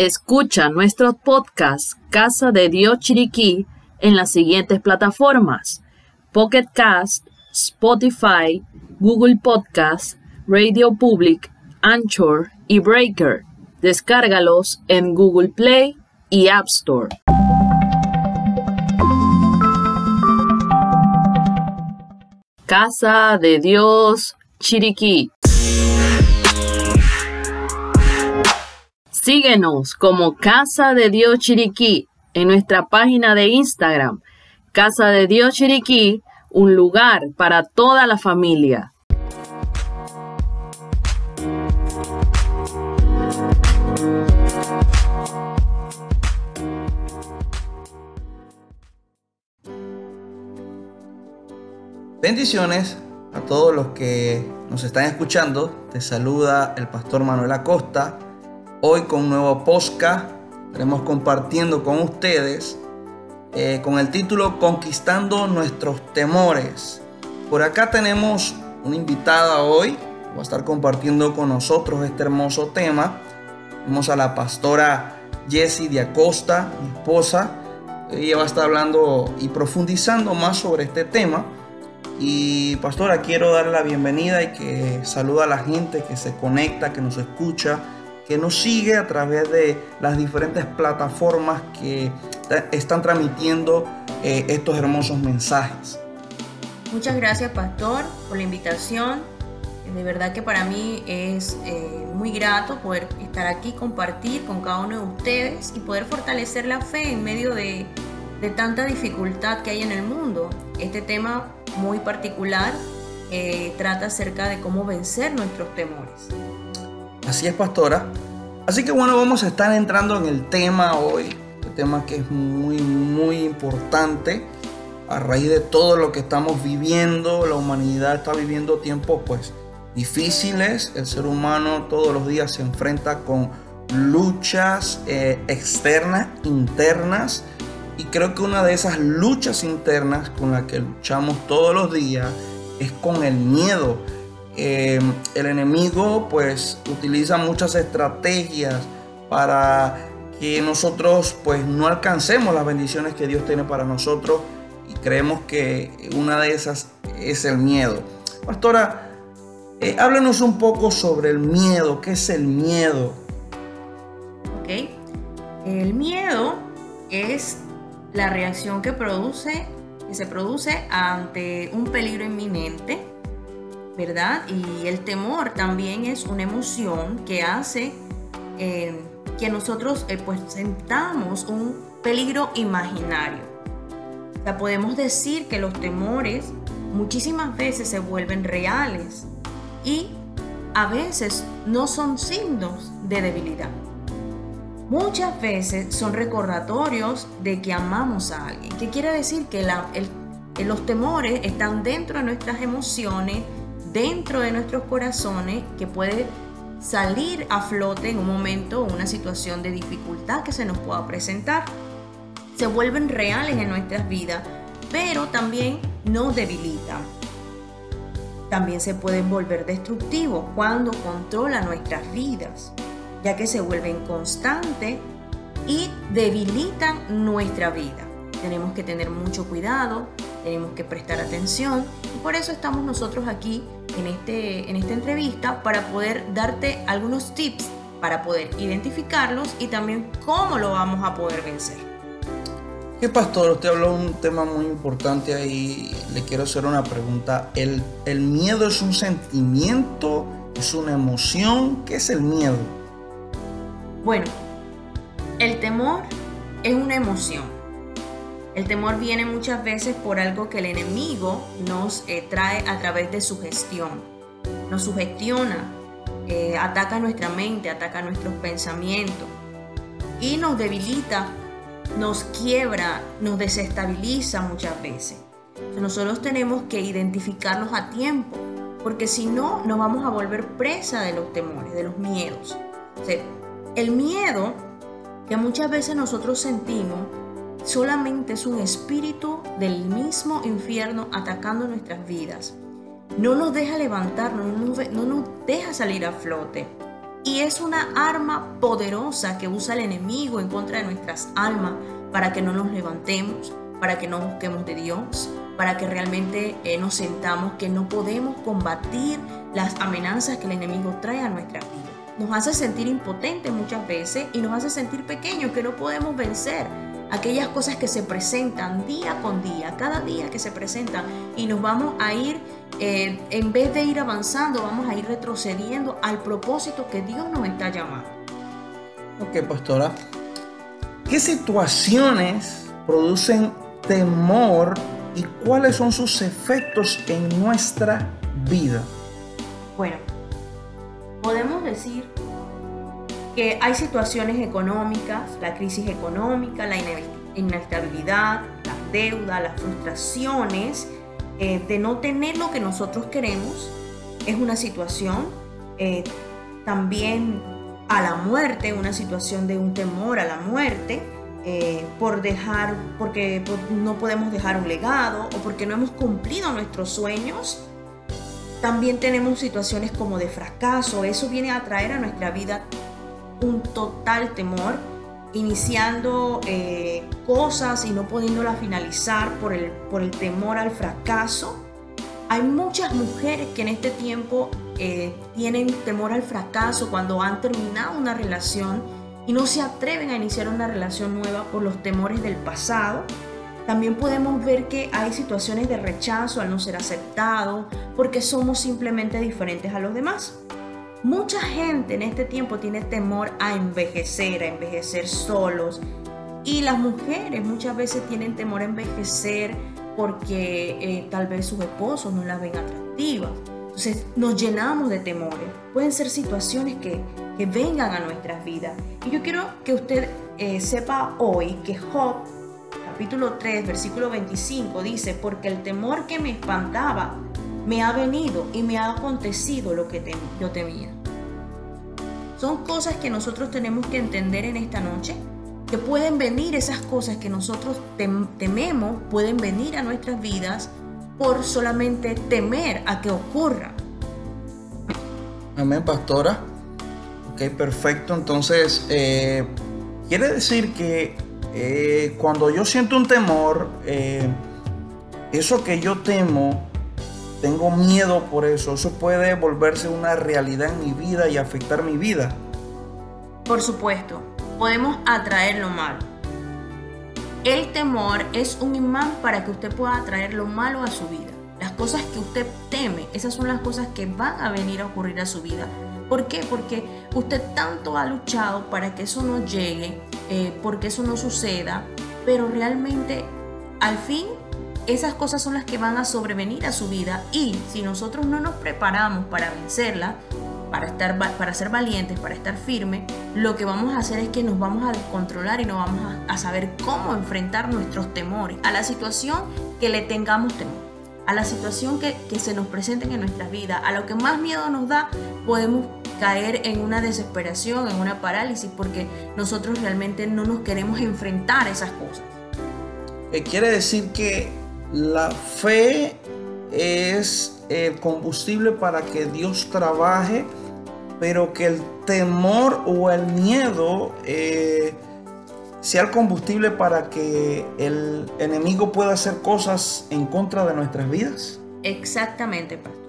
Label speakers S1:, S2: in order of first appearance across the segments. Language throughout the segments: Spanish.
S1: Escucha nuestro podcast Casa de Dios Chiriquí en las siguientes plataformas: Pocket Cast, Spotify, Google Podcast, Radio Public, Anchor y Breaker. Descárgalos en Google Play y App Store. Casa de Dios Chiriquí. Síguenos como Casa de Dios Chiriquí en nuestra página de Instagram, Casa de Dios Chiriquí, un lugar para toda la familia.
S2: Bendiciones a todos los que nos están escuchando. Te saluda el pastor Manuel Acosta Hoy con un nuevo podcast estaremos compartiendo con ustedes eh, con el título Conquistando nuestros temores. Por acá tenemos una invitada hoy, va a estar compartiendo con nosotros este hermoso tema. Tenemos a la pastora Jessie de Acosta, mi esposa. Ella va a estar hablando y profundizando más sobre este tema. Y pastora, quiero darle la bienvenida y que saluda a la gente que se conecta, que nos escucha que nos sigue a través de las diferentes plataformas que están transmitiendo eh, estos hermosos mensajes.
S3: Muchas gracias, Pastor, por la invitación. De verdad que para mí es eh, muy grato poder estar aquí, compartir con cada uno de ustedes y poder fortalecer la fe en medio de, tanta dificultad que hay en el mundo. Este tema muy particular eh, trata acerca de cómo vencer nuestros temores.
S2: Así es, pastora. Así que bueno, vamos a estar entrando en el tema hoy. El tema que es muy, muy importante. A raíz de todo lo que estamos viviendo, la humanidad está viviendo tiempos pues difíciles. El ser humano todos los días se enfrenta con luchas eh, externas, internas. Y creo que una de esas luchas internas con las que luchamos todos los días es con el miedo Em, el enemigo pues utiliza muchas estrategias para que nosotros pues no alcancemos las bendiciones que Dios tiene para nosotros y creemos que una de esas es el miedo. Pastora, eh, háblenos un poco sobre el miedo. ¿Qué es el miedo?
S3: Ok. El miedo es la reacción que produce, que se produce ante un peligro inminente ¿verdad? Y el temor también es una emoción que hace eh, que nosotros eh, pues sentamos un peligro imaginario. Podemos decir que los temores muchísimas veces se vuelven reales y a veces no son signos de debilidad. Muchas veces son recordatorios de que amamos a alguien. ¿Qué quiere decir? Que los temores están dentro de nuestras emociones, dentro de nuestros corazones que puede salir a flote en un momento o una situación de dificultad que se nos pueda presentar. Se vuelven reales en nuestras vidas, pero también nos debilitan. También se pueden volver destructivos cuando controlan nuestras vidas, ya que se vuelven constantes y debilitan nuestra vida. Tenemos que tener mucho cuidado, tenemos que prestar atención y por eso estamos nosotros aquí en, este, en esta entrevista para poder darte algunos tips para poder identificarlos y también cómo lo vamos a poder vencer.
S2: ¿Qué pastor? Usted habló de un tema muy importante ahí. Le quiero hacer una pregunta. ¿El, ¿El miedo es un sentimiento? ¿Es una emoción? ¿Qué es el miedo?
S3: Bueno, el temor es una emoción el temor viene muchas veces por algo que el enemigo nos eh, trae a través de su gestión. Nos sugestiona, eh, ataca nuestra mente, ataca nuestros pensamientos y nos debilita, nos quiebra, nos desestabiliza muchas veces. Nosotros tenemos que identificarlos a tiempo, porque si no, nos vamos a volver presa de los temores, de los miedos. el miedo que muchas veces nosotros sentimos solamente es un espíritu del mismo infierno atacando nuestras vidas. No nos deja levantarnos, no nos, deja salir a flote. y es una arma poderosa que usa el enemigo en contra de nuestras almas para que no nos levantemos, para que no busquemos de Dios, para que realmente eh, nos sentamos que no podemos combatir las amenazas que el enemigo trae a nuestra vida. Nos hace sentir impotentes muchas veces y nos hace sentir pequeños, que no podemos vencer aquellas cosas que se presentan día con día, cada día que se presentan y nos vamos a ir, eh, en vez de ir avanzando, vamos a ir retrocediendo al propósito que Dios nos está llamando.
S2: Ok, pastora. ¿Qué situaciones producen temor y cuáles son sus efectos en nuestra vida?
S3: Bueno, podemos decir que hay situaciones económicas, la crisis económica, la inestabilidad, la deuda, las frustraciones eh, de no tener lo que nosotros queremos, es una situación. Eh, también a la muerte, una situación de un temor a la muerte, eh, por dejar, porque no podemos dejar un legado o porque no hemos cumplido nuestros sueños. También tenemos situaciones como de fracaso, eso viene a traer a nuestra vida un total temor, iniciando eh, cosas y no pudiéndolas finalizar por el, por el temor al fracaso. Hay muchas mujeres que en este tiempo eh, tienen temor al fracaso cuando han terminado una relación y no se atreven a iniciar una relación nueva por los temores del pasado. También podemos ver que hay situaciones de rechazo al no ser aceptado porque somos simplemente diferentes a los demás. Mucha gente en este tiempo tiene temor a envejecer, a envejecer solos. Y las mujeres muchas veces tienen temor a envejecer porque eh, tal vez sus esposos no las ven atractivas. Entonces nos llenamos de temores. Pueden ser situaciones que, vengan a nuestras vidas. Y yo quiero que usted eh, sepa hoy que Job, capítulo 3, versículo 25, dice, porque el temor que me espantaba me ha venido y me ha acontecido lo que yo temía. Son cosas que nosotros tenemos que entender en esta noche, que pueden venir esas cosas que nosotros tememos, pueden venir a nuestras vidas por solamente temer a que ocurra.
S2: Amén, pastora. Ok, perfecto. Entonces, eh, quiere decir que eh, cuando yo siento un temor, eh, eso que yo temo, tengo miedo por eso, eso puede volverse una realidad en mi vida y afectar mi vida.
S3: Por supuesto, podemos atraer lo malo. El temor es un imán para que usted pueda atraer lo malo a su vida. Las cosas que usted teme, esas son las cosas que van a venir a ocurrir a su vida. ¿Por qué? Porque usted tanto ha luchado para que eso no llegue, eh, porque eso no suceda, pero realmente al fin esas cosas son las que van a sobrevenir a su vida y si nosotros no nos preparamos para vencerla, para, estar, para ser valientes, para estar firmes, lo que vamos a hacer es que nos vamos a descontrolar y no vamos a, saber cómo enfrentar nuestros temores a la situación que le tengamos temor, a la situación que, que se nos presenten en nuestras vidas, a lo que más miedo nos da, podemos caer en una desesperación, en una parálisis, porque nosotros realmente no nos queremos enfrentar a esas cosas.
S2: Eh, quiere decir que la fe es el combustible para que Dios trabaje, pero que el temor o el miedo eh, sea el combustible para que el enemigo pueda hacer cosas en contra de nuestras vidas.
S3: Exactamente, pastor.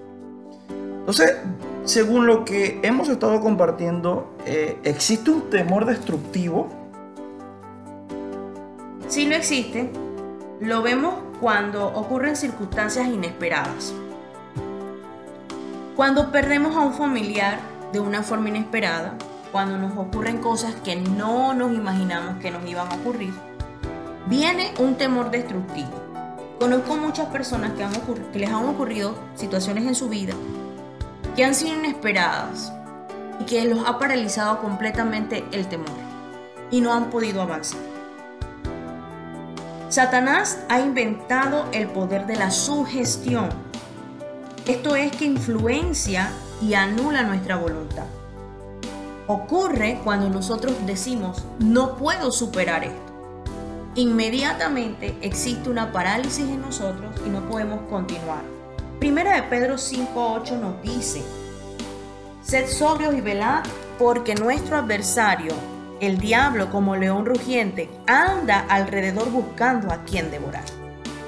S2: Entonces, según lo que hemos estado compartiendo, eh, ¿existe un temor destructivo?
S3: Sí lo existe. Lo vemos cuando ocurren circunstancias inesperadas. Cuando perdemos a un familiar de una forma inesperada, cuando nos ocurren cosas que no nos imaginamos que nos iban a ocurrir, viene un temor destructivo. Conozco muchas personas que, les han ocurrido situaciones en su vida que han sido inesperadas y que los ha paralizado completamente el temor y no han podido avanzar. Satanás ha inventado el poder de la sugestión. Esto es que influencia y anula nuestra voluntad. Ocurre cuando nosotros decimos, no puedo superar esto. Inmediatamente existe una parálisis en nosotros y no podemos continuar. Primera de Pedro 5.8 nos dice, sed sobrios y velad, porque nuestro adversario, el diablo como león rugiente, anda alrededor buscando a quien devorar.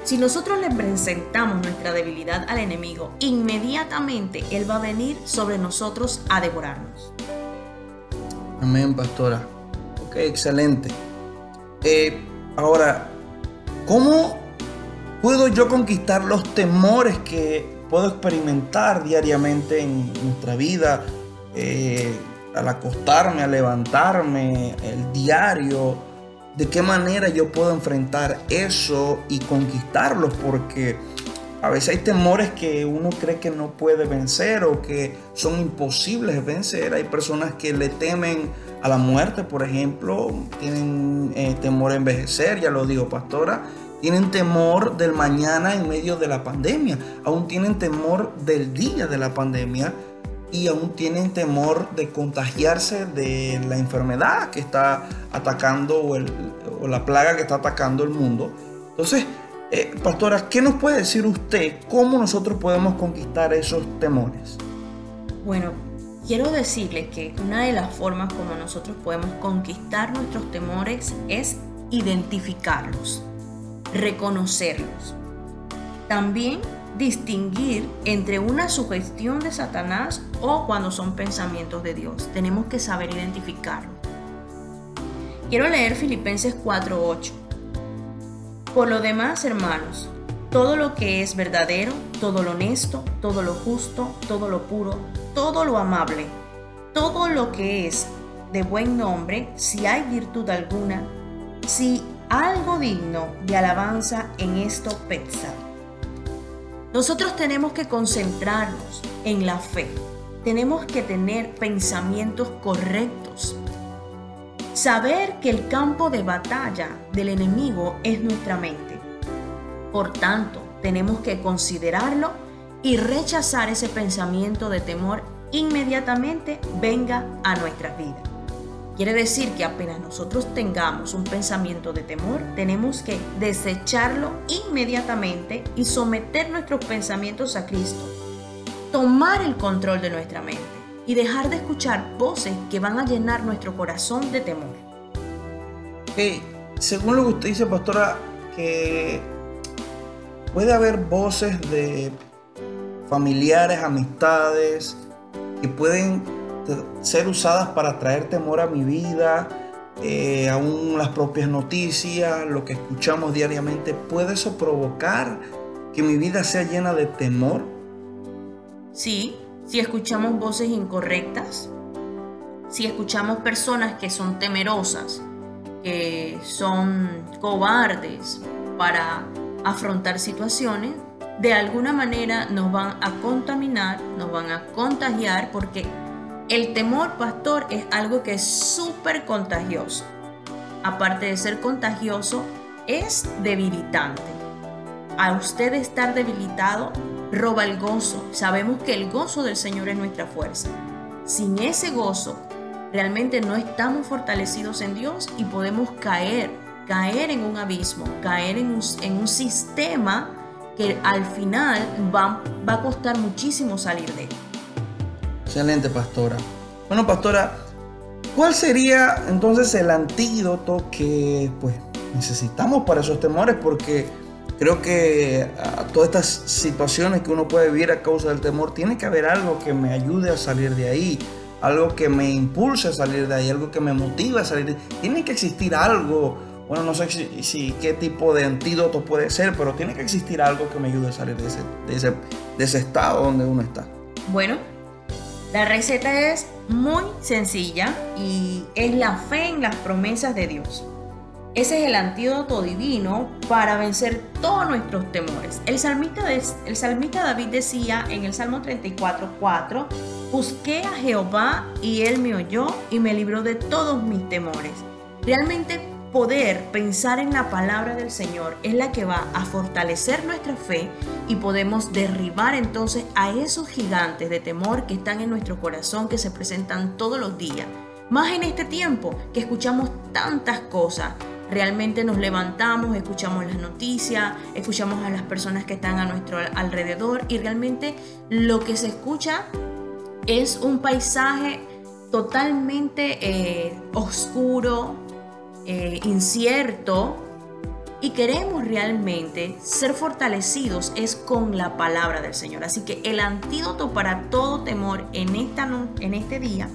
S3: Si nosotros le presentamos nuestra debilidad al enemigo, inmediatamente Él va a venir sobre nosotros a devorarnos.
S2: Amén, pastora. Ok, excelente. Eh, ahora, ¿cómo puedo yo conquistar los temores que puedo experimentar diariamente en nuestra vida? Eh, al acostarme, al levantarme, el diario, de qué manera yo puedo enfrentar eso y conquistarlos, porque a veces hay temores que uno cree que no puede vencer o que son imposibles de vencer. Hay personas que le temen a la muerte, por ejemplo, tienen eh, temor a envejecer, ya lo digo, pastora. Tienen temor del mañana en medio de la pandemia. Aún tienen temor del día de la pandemia y aún tienen temor de contagiarse de la enfermedad que está atacando o, la plaga que está atacando el mundo. Entonces, eh, pastora, ¿qué nos puede decir usted? ¿Cómo nosotros podemos conquistar esos temores?
S3: Bueno, quiero decirle que una de las formas como nosotros podemos conquistar nuestros temores es identificarlos, reconocerlos. También distinguir entre una sugestión de Satanás o cuando son pensamientos de Dios. Tenemos que saber identificarlo. Quiero leer Filipenses 4:8. Por lo demás, hermanos, todo lo que es verdadero, todo lo honesto, todo lo justo, todo lo puro, todo lo amable, todo lo que es de buen nombre, si hay virtud alguna, si algo digno de alabanza en esto pensad. Nosotros tenemos que concentrarnos en la fe. Tenemos que tener pensamientos correctos. Saber que el campo de batalla del enemigo es nuestra mente. Por tanto, tenemos que considerarlo y rechazar ese pensamiento de temor inmediatamente venga a nuestras vidas. Quiere decir que apenas nosotros tengamos un pensamiento de temor, tenemos que desecharlo inmediatamente y someter nuestros pensamientos a Cristo. Tomar el control de nuestra mente y dejar de escuchar voces que van a llenar nuestro corazón de temor.
S2: Hey, según lo que usted dice, pastora, que puede haber voces de familiares, amistades, que pueden ser usadas para traer temor a mi vida, eh, aún las propias noticias, lo que escuchamos diariamente, ¿puede eso provocar que mi vida sea llena de temor?
S3: Sí, si escuchamos voces incorrectas, si escuchamos personas que son temerosas, que son cobardes para afrontar situaciones, de alguna manera nos van a contaminar, nos van a contagiar porque el temor, pastor, es algo que es súper contagioso. Aparte de ser contagioso, es debilitante. A usted estar debilitado, roba el gozo. Sabemos que el gozo del Señor es nuestra fuerza. Sin ese gozo, realmente no estamos fortalecidos en Dios y podemos caer, caer en un abismo, caer en un, sistema que al final va, va a costar muchísimo salir de él.
S2: Excelente, pastora. Bueno, pastora, ¿cuál sería entonces el antídoto que pues necesitamos para esos temores? Porque creo que a todas estas situaciones que uno puede vivir a causa del temor, tiene que haber algo que me ayude a salir de ahí, algo que me impulse a salir de ahí, algo que me motive a salir de ahí. Tiene que existir algo, bueno, no sé si, qué tipo de antídoto puede ser, pero tiene que existir algo que me ayude a salir de ese, de ese, de ese estado donde uno está.
S3: Bueno, la receta es muy sencilla y es la fe en las promesas de Dios. Ese es el antídoto divino para vencer todos nuestros temores. El salmista, David decía en el Salmo 34, busqué a Jehová y él me oyó y me libró de todos mis temores. Realmente poder pensar en la palabra del Señor es la que va a fortalecer nuestra fe y podemos derribar entonces a esos gigantes de temor que están en nuestro corazón, que se presentan todos los días. Más en este tiempo que escuchamos tantas cosas, realmente nos levantamos, escuchamos las noticias, escuchamos a las personas que están a nuestro alrededor y realmente lo que se escucha es un paisaje totalmente eh, oscuro, eh, incierto, y queremos realmente ser fortalecidos es con la palabra del Señor. Así que el antídoto para todo temor en, esta, en este día,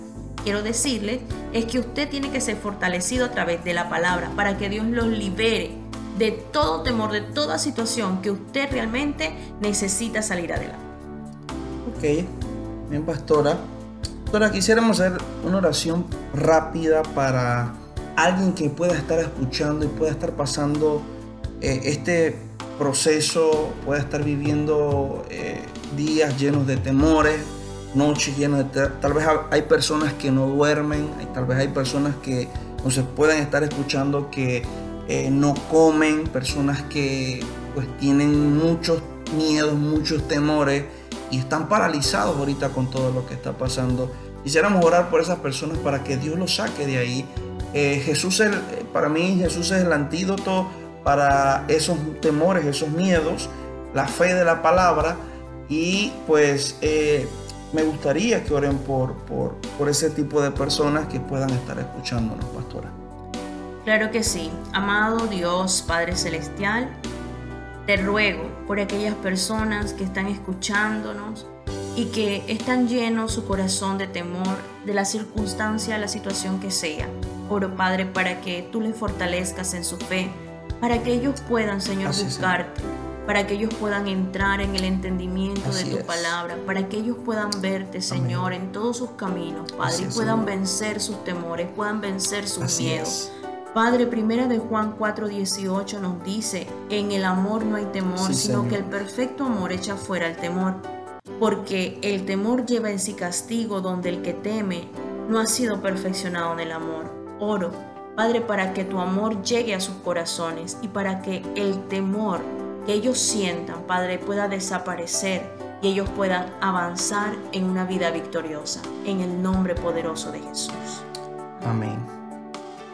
S3: quiero decirle, es que usted tiene que ser fortalecido a través de la palabra para que Dios los libere de todo temor, de toda situación que usted realmente necesita salir adelante.
S2: Ok, bien pastora. Pastora, quisiéramos hacer una oración rápida para alguien que pueda estar escuchando y pueda estar pasando eh, este proceso puede estar viviendo eh, días llenos de temores, noches llenas de... Tal vez hay personas que no duermen, tal vez hay personas que no se pueden estar escuchando que eh, no comen, personas que pues tienen muchos miedos, muchos temores y están paralizados ahorita con todo lo que está pasando. Quisiéramos orar por esas personas para que Dios los saque de ahí. Jesús, para mí Jesús es el antídoto para esos temores, esos miedos, la fe de la palabra y pues eh, me gustaría que oren por, por, por ese tipo de personas que puedan estar escuchándonos, pastora.
S3: Claro que sí. Amado Dios, Padre Celestial, te ruego por aquellas personas que están escuchándonos y que están llenos su corazón de temor de la circunstancia, la situación que sea. Oro, Padre, para que tú les fortalezcas en su fe, para que ellos puedan, Señor, buscarte, para que ellos puedan entrar en el entendimiento de tu palabra, para que ellos puedan verte, Señor, en todos sus caminos, Padre, y puedan vencer sus temores, puedan vencer sus miedos. Padre, primera de Juan 4:18 nos dice, en el amor no hay temor, sino que el perfecto amor echa fuera el temor, porque el temor lleva en sí castigo, donde el que teme no ha sido perfeccionado en el amor. Oro Padre, para que tu amor llegue a sus corazones y para que el temor que ellos sientan, Padre, pueda desaparecer y ellos puedan avanzar en una vida victoriosa. En el nombre poderoso de Jesús.
S2: Amén.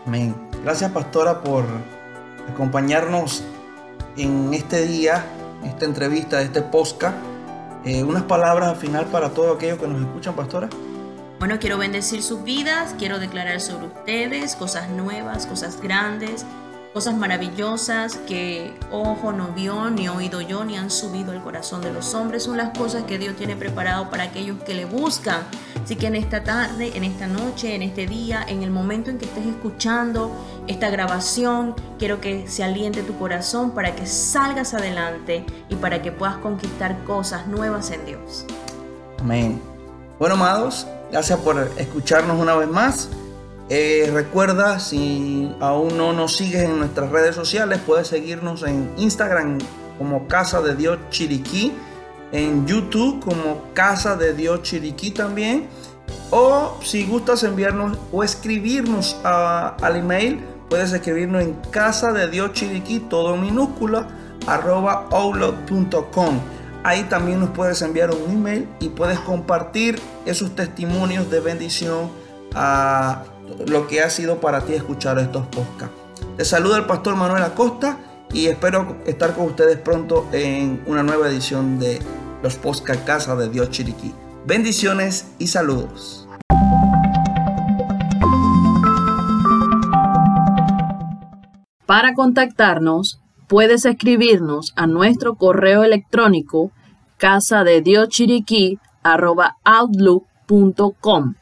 S2: Amén. Gracias, pastora, por acompañarnos en este día, esta entrevista, este podcast. Eh, unas palabras al final para todos aquellos que nos escuchan, pastora.
S3: Bueno, quiero bendecir sus vidas, quiero declarar sobre ustedes cosas nuevas, cosas grandes, cosas maravillosas que ojo no vio, ni oído yo, ni han subido al corazón de los hombres. Son las cosas que Dios tiene preparado para aquellos que le buscan. Así que en esta tarde, en esta noche, en este día, en el momento en que estés escuchando esta grabación, quiero que se aliente tu corazón para que salgas adelante y para que puedas conquistar cosas nuevas en Dios.
S2: Amén. Bueno, amados, Gracias por escucharnos una vez más. Eh, recuerda, si aún no nos sigues en nuestras redes sociales, puedes seguirnos en Instagram como Casa de Dios Chiriquí, en YouTube como Casa de Dios Chiriquí también. O si gustas enviarnos o escribirnos al email, puedes escribirnos en Casa de Dios Chiriquí, todo minúscula, arroba outlook.com. Ahí también nos puedes enviar un email y puedes compartir esos testimonios de bendición a lo que ha sido para ti escuchar estos podcasts. Te saluda el pastor Manuel Acosta y espero estar con ustedes pronto en una nueva edición de los podcasts Casa de Dios Chiriquí. Bendiciones y saludos.
S1: Para contactarnos, puedes escribirnos a nuestro correo electrónico casa de outlook.com